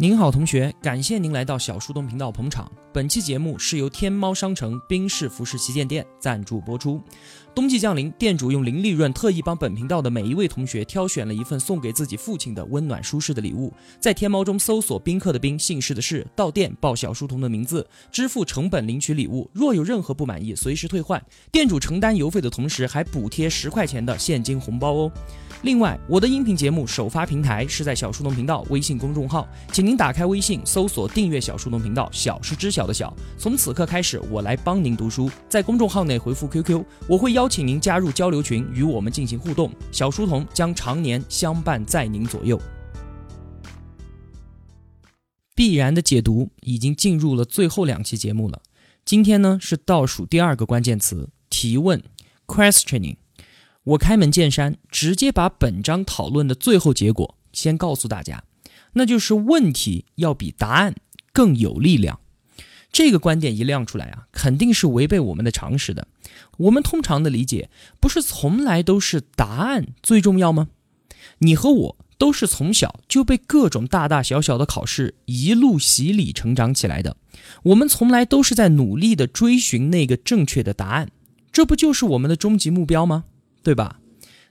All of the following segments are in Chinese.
您好，同学，感谢您来到小树洞频道捧场。本期节目是由天猫商城冰室服饰旗舰店赞助播出。冬季降临，店主用零利润特意帮本频道的每一位同学挑选了一份送给自己父亲的温暖舒适的礼物。在天猫中搜索“宾客”的宾，姓氏的氏，到店报小书童的名字，支付成本领取礼物。若有任何不满意，随时退换。店主承担邮费的同时，还补贴十块钱的现金红包哦。另外，我的音频节目首发平台是在小树洞频道微信公众号，请您打开微信搜索订阅小树洞频道，小是知晓的小。从此刻开始，我来帮您读书，在公众号内回复 QQ，我会邀请您加入交流群，与我们进行互动。小书童将常年相伴在您左右。必然的解读已经进入了最后两期节目了，今天呢是倒数第二个关键词提问 questioning。我开门见山，直接把本章讨论的最后结果先告诉大家，那就是问题要比答案更有力量。这个观点一亮出来啊，肯定是违背我们的常识的。我们通常的理解不是从来都是答案最重要吗？你和我都是从小就被各种大大小小的考试一路洗礼成长起来的，我们从来都是在努力的追寻那个正确的答案，这不就是我们的终极目标吗？对吧？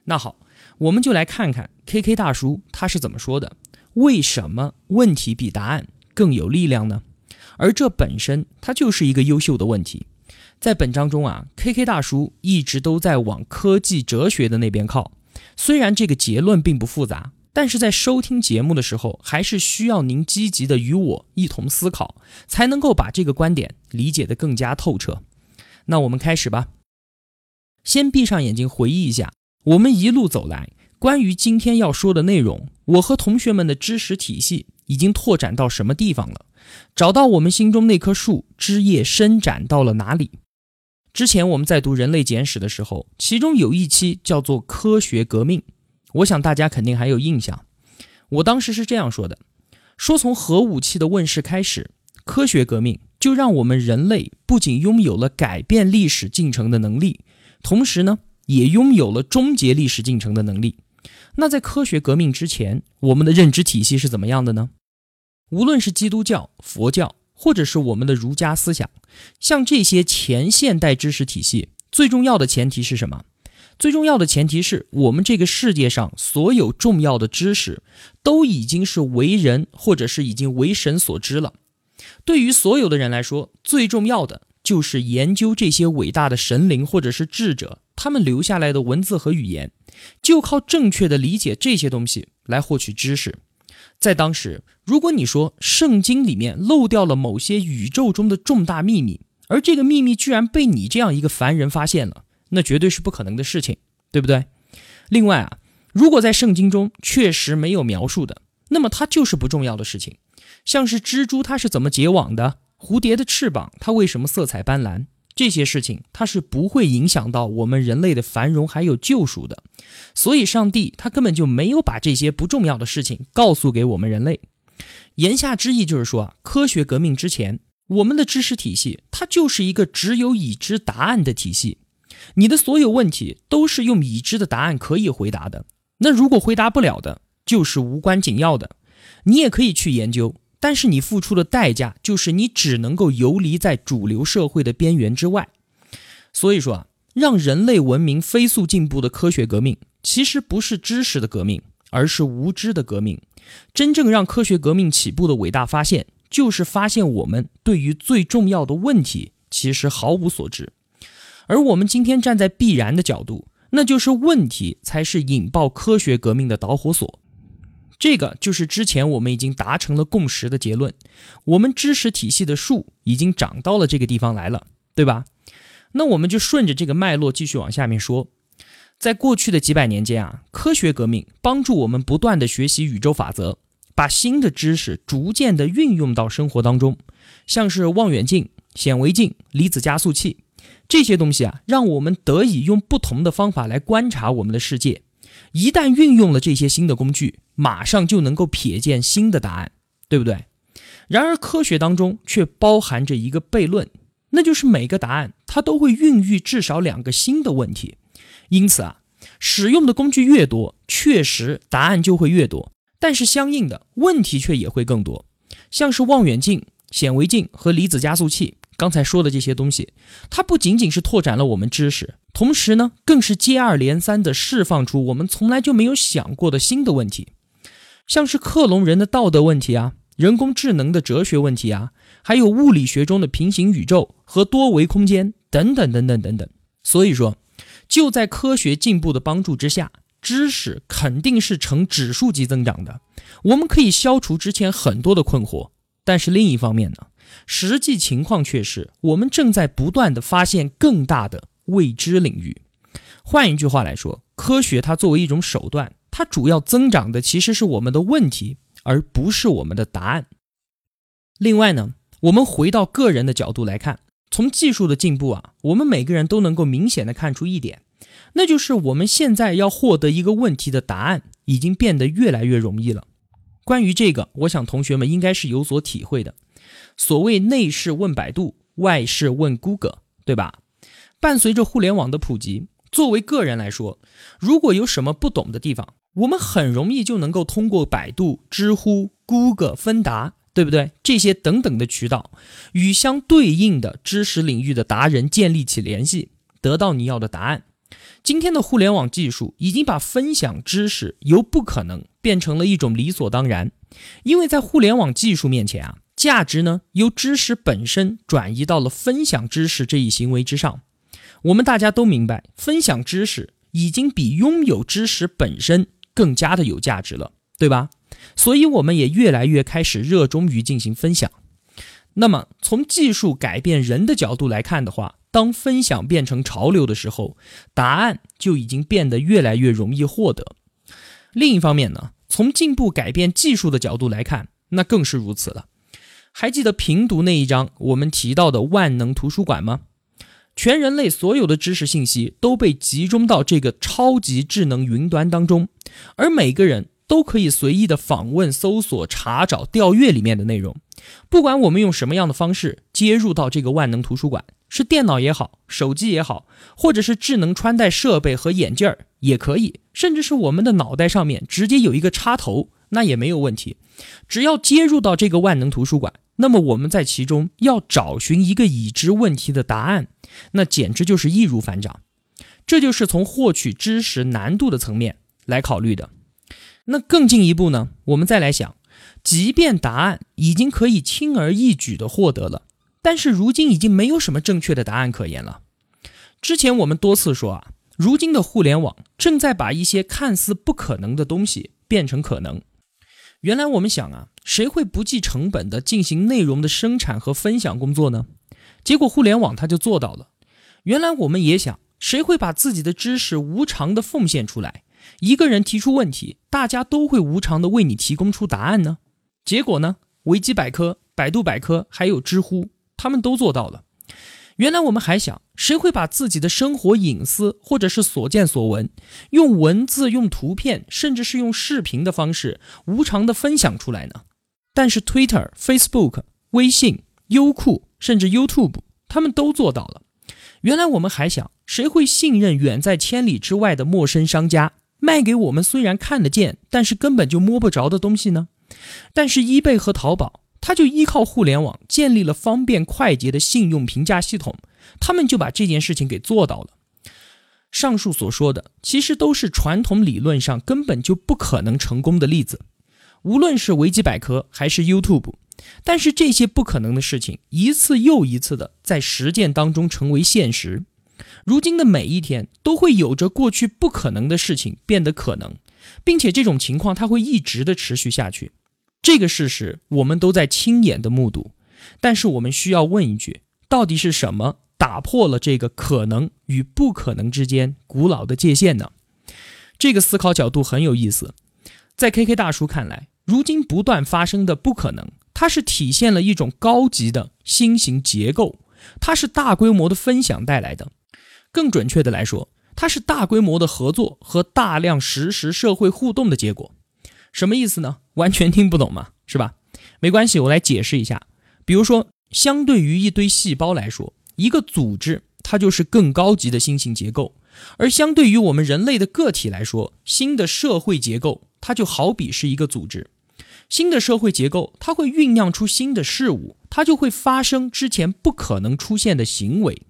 那好，我们就来看看 K K 大叔他是怎么说的。为什么问题比答案更有力量呢？而这本身它就是一个优秀的问题。在本章中啊，K K 大叔一直都在往科技哲学的那边靠。虽然这个结论并不复杂，但是在收听节目的时候，还是需要您积极的与我一同思考，才能够把这个观点理解的更加透彻。那我们开始吧。先闭上眼睛，回忆一下我们一路走来，关于今天要说的内容，我和同学们的知识体系已经拓展到什么地方了？找到我们心中那棵树枝叶伸展到了哪里？之前我们在读《人类简史》的时候，其中有一期叫做“科学革命”，我想大家肯定还有印象。我当时是这样说的：说从核武器的问世开始，科学革命就让我们人类不仅拥有了改变历史进程的能力。同时呢，也拥有了终结历史进程的能力。那在科学革命之前，我们的认知体系是怎么样的呢？无论是基督教、佛教，或者是我们的儒家思想，像这些前现代知识体系，最重要的前提是什么？最重要的前提是我们这个世界上所有重要的知识，都已经是为人或者是已经为神所知了。对于所有的人来说，最重要的。就是研究这些伟大的神灵或者是智者，他们留下来的文字和语言，就靠正确的理解这些东西来获取知识。在当时，如果你说圣经里面漏掉了某些宇宙中的重大秘密，而这个秘密居然被你这样一个凡人发现了，那绝对是不可能的事情，对不对？另外啊，如果在圣经中确实没有描述的，那么它就是不重要的事情。像是蜘蛛它是怎么结网的？蝴蝶的翅膀，它为什么色彩斑斓？这些事情，它是不会影响到我们人类的繁荣还有救赎的。所以，上帝他根本就没有把这些不重要的事情告诉给我们人类。言下之意就是说啊，科学革命之前，我们的知识体系它就是一个只有已知答案的体系。你的所有问题都是用已知的答案可以回答的。那如果回答不了的，就是无关紧要的。你也可以去研究。但是你付出的代价就是你只能够游离在主流社会的边缘之外。所以说啊，让人类文明飞速进步的科学革命，其实不是知识的革命，而是无知的革命。真正让科学革命起步的伟大发现，就是发现我们对于最重要的问题其实毫无所知。而我们今天站在必然的角度，那就是问题才是引爆科学革命的导火索。这个就是之前我们已经达成了共识的结论，我们知识体系的树已经长到了这个地方来了，对吧？那我们就顺着这个脉络继续往下面说，在过去的几百年间啊，科学革命帮助我们不断的学习宇宙法则，把新的知识逐渐的运用到生活当中，像是望远镜、显微镜、离子加速器这些东西啊，让我们得以用不同的方法来观察我们的世界。一旦运用了这些新的工具，马上就能够瞥见新的答案，对不对？然而，科学当中却包含着一个悖论，那就是每个答案它都会孕育至少两个新的问题。因此啊，使用的工具越多，确实答案就会越多，但是相应的问题却也会更多。像是望远镜、显微镜和离子加速器，刚才说的这些东西，它不仅仅是拓展了我们知识，同时呢，更是接二连三地释放出我们从来就没有想过的新的问题，像是克隆人的道德问题啊，人工智能的哲学问题啊，还有物理学中的平行宇宙和多维空间等等等等等等。所以说，就在科学进步的帮助之下。知识肯定是呈指数级增长的，我们可以消除之前很多的困惑。但是另一方面呢，实际情况却是我们正在不断的发现更大的未知领域。换一句话来说，科学它作为一种手段，它主要增长的其实是我们的问题，而不是我们的答案。另外呢，我们回到个人的角度来看，从技术的进步啊，我们每个人都能够明显的看出一点。那就是我们现在要获得一个问题的答案，已经变得越来越容易了。关于这个，我想同学们应该是有所体会的。所谓内事问百度，外事问 Google，对吧？伴随着互联网的普及，作为个人来说，如果有什么不懂的地方，我们很容易就能够通过百度、知乎、Google、芬达，对不对？这些等等的渠道，与相对应的知识领域的达人建立起联系，得到你要的答案。今天的互联网技术已经把分享知识由不可能变成了一种理所当然，因为在互联网技术面前啊，价值呢由知识本身转移到了分享知识这一行为之上。我们大家都明白，分享知识已经比拥有知识本身更加的有价值了，对吧？所以我们也越来越开始热衷于进行分享。那么从技术改变人的角度来看的话，当分享变成潮流的时候，答案就已经变得越来越容易获得。另一方面呢，从进步改变技术的角度来看，那更是如此了。还记得平读那一章我们提到的万能图书馆吗？全人类所有的知识信息都被集中到这个超级智能云端当中，而每个人都可以随意的访问、搜索、查找、调阅里面的内容。不管我们用什么样的方式接入到这个万能图书馆。是电脑也好，手机也好，或者是智能穿戴设备和眼镜儿也可以，甚至是我们的脑袋上面直接有一个插头，那也没有问题。只要接入到这个万能图书馆，那么我们在其中要找寻一个已知问题的答案，那简直就是易如反掌。这就是从获取知识难度的层面来考虑的。那更进一步呢，我们再来想，即便答案已经可以轻而易举地获得了。但是如今已经没有什么正确的答案可言了。之前我们多次说啊，如今的互联网正在把一些看似不可能的东西变成可能。原来我们想啊，谁会不计成本地进行内容的生产和分享工作呢？结果互联网它就做到了。原来我们也想，谁会把自己的知识无偿的奉献出来？一个人提出问题，大家都会无偿的为你提供出答案呢？结果呢？维基百科、百度百科还有知乎。他们都做到了。原来我们还想，谁会把自己的生活隐私或者是所见所闻，用文字、用图片，甚至是用视频的方式无偿的分享出来呢？但是 Twitter、Facebook、微信、优酷，甚至 YouTube，他们都做到了。原来我们还想，谁会信任远在千里之外的陌生商家卖给我们虽然看得见，但是根本就摸不着的东西呢？但是 eBay 和淘宝。他就依靠互联网建立了方便快捷的信用评价系统，他们就把这件事情给做到了。上述所说的，其实都是传统理论上根本就不可能成功的例子，无论是维基百科还是 YouTube。但是这些不可能的事情，一次又一次的在实践当中成为现实。如今的每一天，都会有着过去不可能的事情变得可能，并且这种情况它会一直的持续下去。这个事实我们都在亲眼的目睹，但是我们需要问一句：到底是什么打破了这个可能与不可能之间古老的界限呢？这个思考角度很有意思。在 KK 大叔看来，如今不断发生的不可能，它是体现了一种高级的新型结构，它是大规模的分享带来的。更准确的来说，它是大规模的合作和大量实时社会互动的结果。什么意思呢？完全听不懂嘛，是吧？没关系，我来解释一下。比如说，相对于一堆细胞来说，一个组织它就是更高级的新型结构；而相对于我们人类的个体来说，新的社会结构它就好比是一个组织。新的社会结构它会酝酿出新的事物，它就会发生之前不可能出现的行为。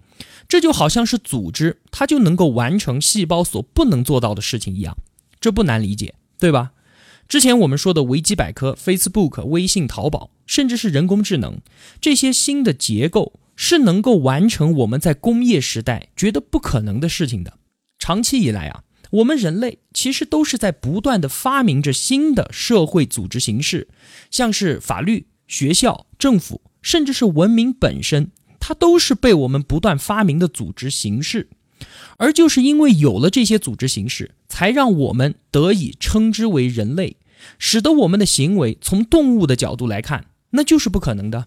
这就好像是组织，它就能够完成细胞所不能做到的事情一样，这不难理解，对吧？之前我们说的维基百科、Facebook、微信、淘宝，甚至是人工智能，这些新的结构是能够完成我们在工业时代觉得不可能的事情的。长期以来啊，我们人类其实都是在不断的发明着新的社会组织形式，像是法律、学校、政府，甚至是文明本身。它都是被我们不断发明的组织形式，而就是因为有了这些组织形式，才让我们得以称之为人类，使得我们的行为从动物的角度来看，那就是不可能的。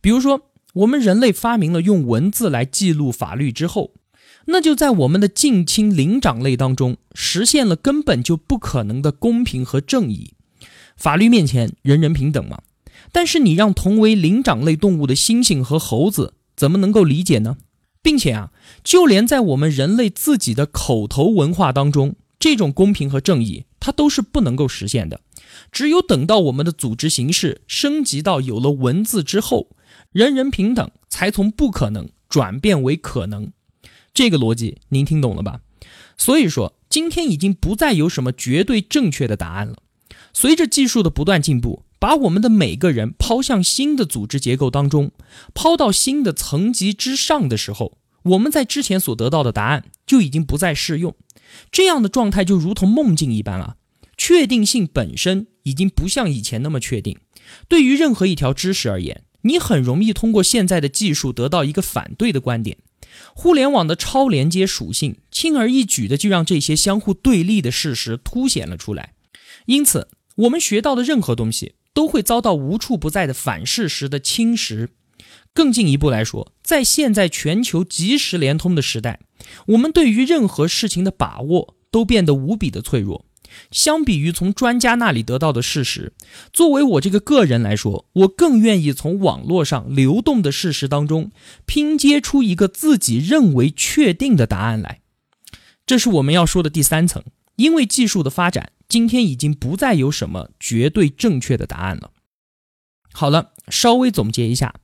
比如说，我们人类发明了用文字来记录法律之后，那就在我们的近亲灵长类当中实现了根本就不可能的公平和正义。法律面前，人人平等嘛。但是你让同为灵长类动物的猩猩和猴子。怎么能够理解呢？并且啊，就连在我们人类自己的口头文化当中，这种公平和正义，它都是不能够实现的。只有等到我们的组织形式升级到有了文字之后，人人平等，才从不可能转变为可能。这个逻辑您听懂了吧？所以说，今天已经不再有什么绝对正确的答案了。随着技术的不断进步。把我们的每个人抛向新的组织结构当中，抛到新的层级之上的时候，我们在之前所得到的答案就已经不再适用。这样的状态就如同梦境一般啊！确定性本身已经不像以前那么确定。对于任何一条知识而言，你很容易通过现在的技术得到一个反对的观点。互联网的超连接属性，轻而易举的就让这些相互对立的事实凸显了出来。因此，我们学到的任何东西。都会遭到无处不在的反事实的侵蚀。更进一步来说，在现在全球即时联通的时代，我们对于任何事情的把握都变得无比的脆弱。相比于从专家那里得到的事实，作为我这个个人来说，我更愿意从网络上流动的事实当中拼接出一个自己认为确定的答案来。这是我们要说的第三层，因为技术的发展。今天已经不再有什么绝对正确的答案了。好了，稍微总结一下，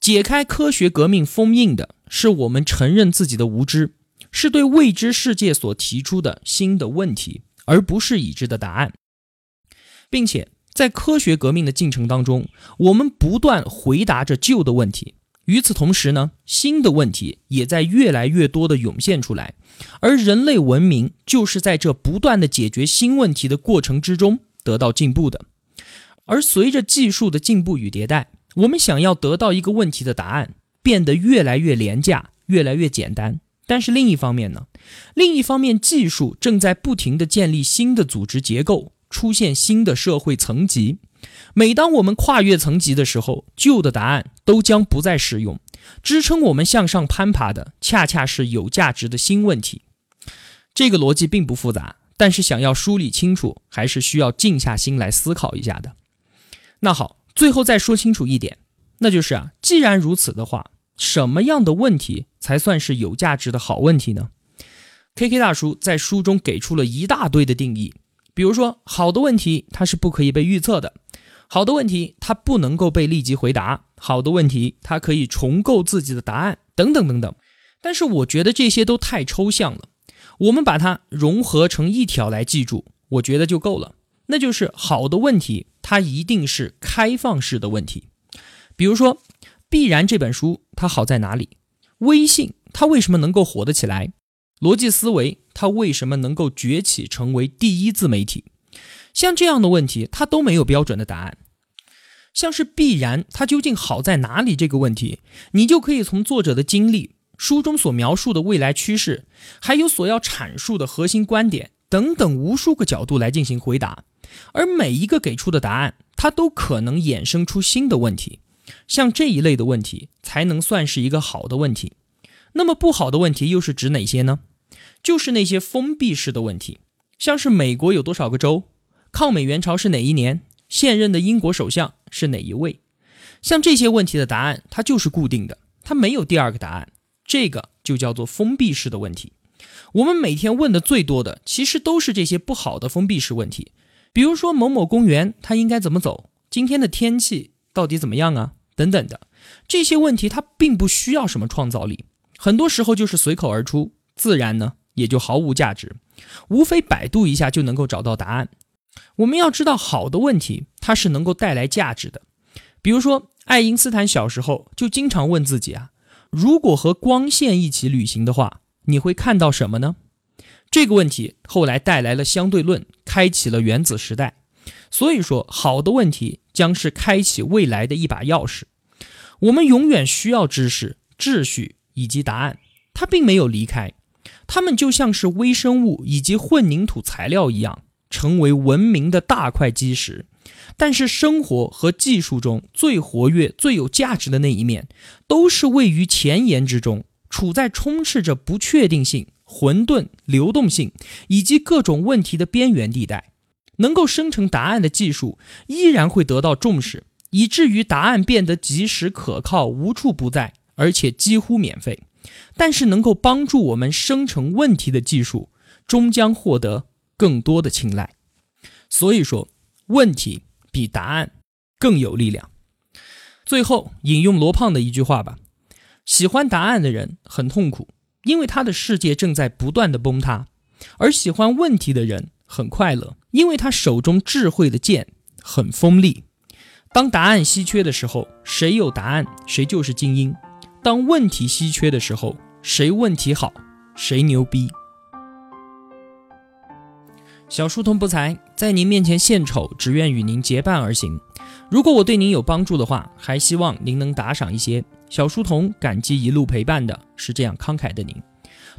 解开科学革命封印的是我们承认自己的无知，是对未知世界所提出的新的问题，而不是已知的答案，并且在科学革命的进程当中，我们不断回答着旧的问题。与此同时呢，新的问题也在越来越多的涌现出来，而人类文明就是在这不断的解决新问题的过程之中得到进步的。而随着技术的进步与迭代，我们想要得到一个问题的答案变得越来越廉价，越来越简单。但是另一方面呢，另一方面技术正在不停地建立新的组织结构，出现新的社会层级。每当我们跨越层级的时候，旧的答案都将不再适用。支撑我们向上攀爬的，恰恰是有价值的新问题。这个逻辑并不复杂，但是想要梳理清楚，还是需要静下心来思考一下的。那好，最后再说清楚一点，那就是啊，既然如此的话，什么样的问题才算是有价值的好问题呢？K K 大叔在书中给出了一大堆的定义。比如说，好的问题它是不可以被预测的，好的问题它不能够被立即回答，好的问题它可以重构自己的答案，等等等等。但是我觉得这些都太抽象了，我们把它融合成一条来记住，我觉得就够了。那就是好的问题，它一定是开放式的问题。比如说，《必然》这本书它好在哪里？微信它为什么能够火得起来？逻辑思维，它为什么能够崛起成为第一自媒体？像这样的问题，它都没有标准的答案。像是必然，它究竟好在哪里？这个问题，你就可以从作者的经历、书中所描述的未来趋势，还有所要阐述的核心观点等等无数个角度来进行回答。而每一个给出的答案，它都可能衍生出新的问题。像这一类的问题，才能算是一个好的问题。那么不好的问题又是指哪些呢？就是那些封闭式的问题，像是美国有多少个州，抗美援朝是哪一年，现任的英国首相是哪一位，像这些问题的答案它就是固定的，它没有第二个答案，这个就叫做封闭式的问题。我们每天问的最多的，其实都是这些不好的封闭式问题，比如说某某公园它应该怎么走，今天的天气到底怎么样啊，等等的这些问题，它并不需要什么创造力，很多时候就是随口而出，自然呢也就毫无价值，无非百度一下就能够找到答案。我们要知道，好的问题它是能够带来价值的。比如说，爱因斯坦小时候就经常问自己啊，如果和光线一起旅行的话，你会看到什么呢？这个问题后来带来了相对论，开启了原子时代。所以说，好的问题将是开启未来的一把钥匙。我们永远需要知识、秩序以及答案，它并没有离开，它们就像是微生物以及混凝土材料一样，成为文明的大块基石。但是，生活和技术中最活跃、最有价值的那一面，都是位于前沿之中，处在充斥着不确定性。混沌、流动性以及各种问题的边缘地带，能够生成答案的技术依然会得到重视，以至于答案变得及时、可靠、无处不在，而且几乎免费。但是，能够帮助我们生成问题的技术，终将获得更多的青睐。所以说，问题比答案更有力量。最后，引用罗胖的一句话吧：喜欢答案的人很痛苦。因为他的世界正在不断的崩塌，而喜欢问题的人很快乐，因为他手中智慧的剑很锋利。当答案稀缺的时候，谁有答案谁就是精英；当问题稀缺的时候，谁问题好谁牛逼。小书童不才，在您面前献丑，只愿与您结伴而行。如果我对您有帮助的话，还希望您能打赏一些。小书童感激一路陪伴的是这样慷慨的您。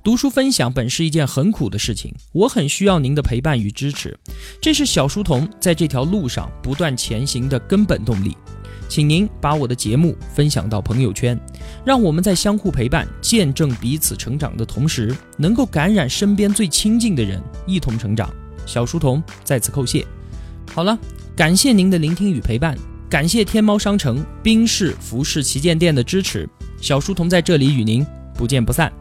读书分享本是一件很苦的事情，我很需要您的陪伴与支持，这是小书童在这条路上不断前行的根本动力。请您把我的节目分享到朋友圈，让我们在相互陪伴、见证彼此成长的同时，能够感染身边最亲近的人，一同成长。小书童在此叩谢。好了，感谢您的聆听与陪伴。感谢天猫商城、冰室、服饰旗舰店的支持，小书童在这里与您不见不散。